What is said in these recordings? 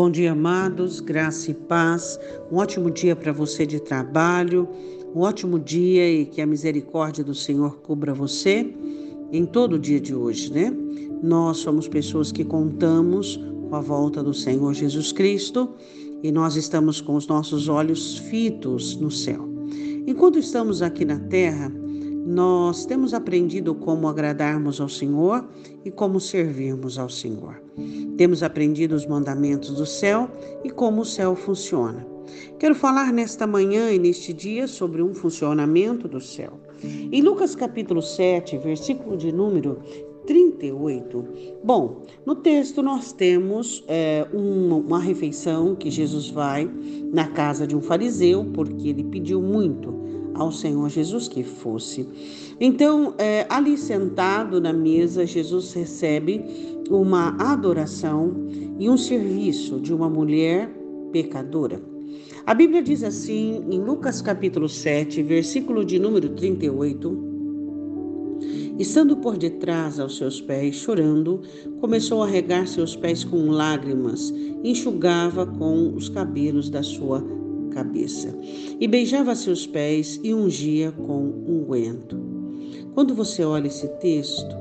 Bom dia, amados, graça e paz. Um ótimo dia para você de trabalho, um ótimo dia e que a misericórdia do Senhor cubra você em todo o dia de hoje, né? Nós somos pessoas que contamos com a volta do Senhor Jesus Cristo e nós estamos com os nossos olhos fitos no céu. Enquanto estamos aqui na terra, nós temos aprendido como agradarmos ao Senhor e como servirmos ao Senhor. Temos aprendido os mandamentos do céu e como o céu funciona. Quero falar nesta manhã e neste dia sobre um funcionamento do céu. Em Lucas capítulo 7, versículo de número 38. Bom, no texto nós temos é, uma, uma refeição que Jesus vai na casa de um fariseu, porque ele pediu muito ao Senhor Jesus que fosse. Então, é, ali sentado na mesa, Jesus recebe uma adoração e um serviço de uma mulher pecadora. A Bíblia diz assim, em Lucas capítulo 7, versículo de número 38, Estando por detrás aos seus pés, chorando, começou a regar seus pés com lágrimas, enxugava com os cabelos da sua cabeça, e beijava seus pés e ungia com unguento. Quando você olha esse texto,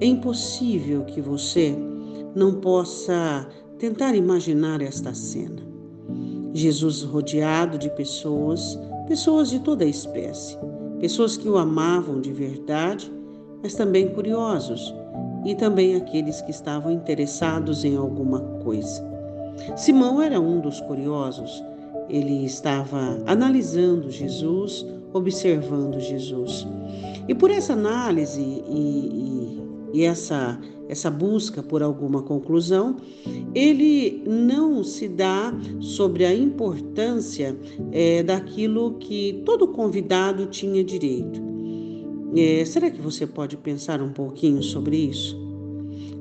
é impossível que você não possa tentar imaginar esta cena. Jesus rodeado de pessoas, pessoas de toda a espécie, pessoas que o amavam de verdade mas também curiosos e também aqueles que estavam interessados em alguma coisa. Simão era um dos curiosos. Ele estava analisando Jesus, observando Jesus. E por essa análise e, e, e essa, essa busca por alguma conclusão, ele não se dá sobre a importância é, daquilo que todo convidado tinha direito é, será que você pode pensar um pouquinho sobre isso?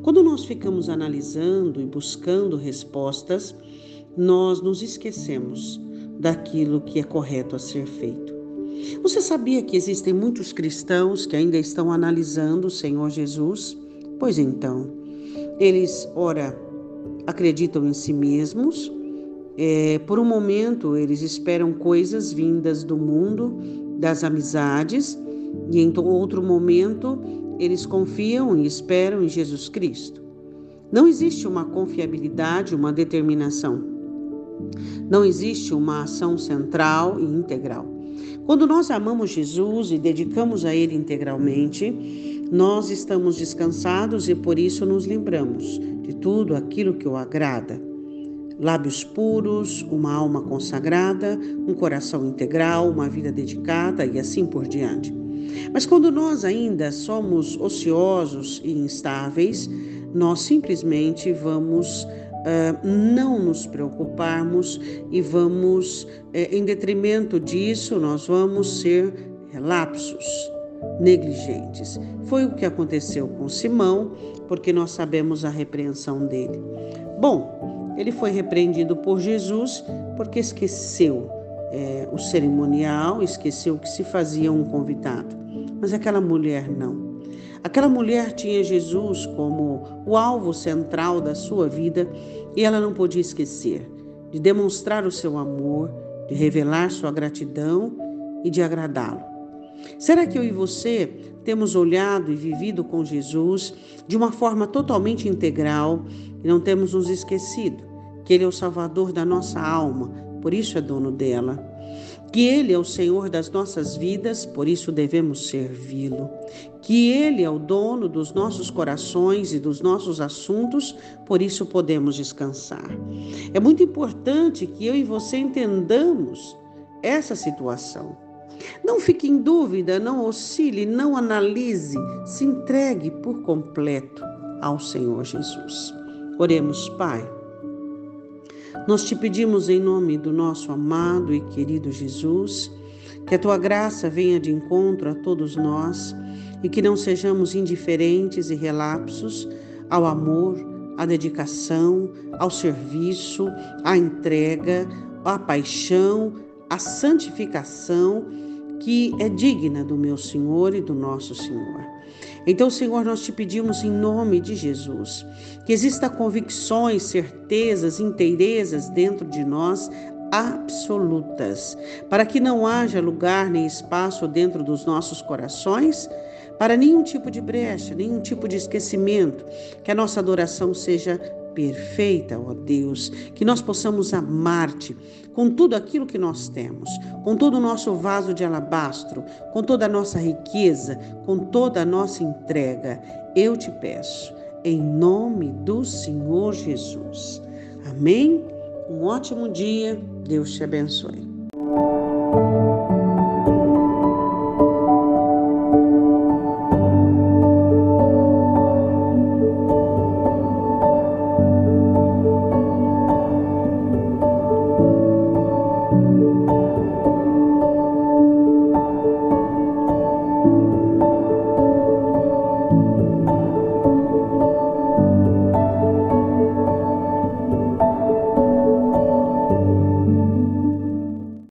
Quando nós ficamos analisando e buscando respostas, nós nos esquecemos daquilo que é correto a ser feito. Você sabia que existem muitos cristãos que ainda estão analisando o Senhor Jesus? Pois então, eles, ora, acreditam em si mesmos, é, por um momento eles esperam coisas vindas do mundo, das amizades, e em outro momento, eles confiam e esperam em Jesus Cristo. Não existe uma confiabilidade, uma determinação. Não existe uma ação central e integral. Quando nós amamos Jesus e dedicamos a Ele integralmente, nós estamos descansados e por isso nos lembramos de tudo aquilo que o agrada. Lábios puros, uma alma consagrada, um coração integral, uma vida dedicada e assim por diante. Mas quando nós ainda somos ociosos e instáveis, nós simplesmente vamos uh, não nos preocuparmos e vamos, uh, em detrimento disso, nós vamos ser relapsos, negligentes. Foi o que aconteceu com Simão, porque nós sabemos a repreensão dele. Bom, ele foi repreendido por Jesus porque esqueceu é, o cerimonial, esqueceu que se fazia um convidado. Mas aquela mulher não. Aquela mulher tinha Jesus como o alvo central da sua vida e ela não podia esquecer de demonstrar o seu amor, de revelar sua gratidão e de agradá-lo. Será que eu e você temos olhado e vivido com Jesus de uma forma totalmente integral e não temos nos esquecido que Ele é o Salvador da nossa alma, por isso é dono dela? Que Ele é o Senhor das nossas vidas, por isso devemos servi-lo. Que Ele é o dono dos nossos corações e dos nossos assuntos, por isso podemos descansar. É muito importante que eu e você entendamos essa situação. Não fique em dúvida, não oscile, não analise, se entregue por completo ao Senhor Jesus. Oremos, Pai. Nós te pedimos em nome do nosso amado e querido Jesus, que a tua graça venha de encontro a todos nós e que não sejamos indiferentes e relapsos ao amor, à dedicação, ao serviço, à entrega, à paixão, à santificação que é digna do meu Senhor e do nosso Senhor. Então, Senhor, nós te pedimos em nome de Jesus que exista convicções, certezas, inteirezas dentro de nós absolutas, para que não haja lugar nem espaço dentro dos nossos corações para nenhum tipo de brecha, nenhum tipo de esquecimento, que a nossa adoração seja perfeita, ó Deus, que nós possamos amar-te com tudo aquilo que nós temos, com todo o nosso vaso de alabastro, com toda a nossa riqueza, com toda a nossa entrega. Eu te peço, em nome do Senhor Jesus. Amém? Um ótimo dia. Deus te abençoe.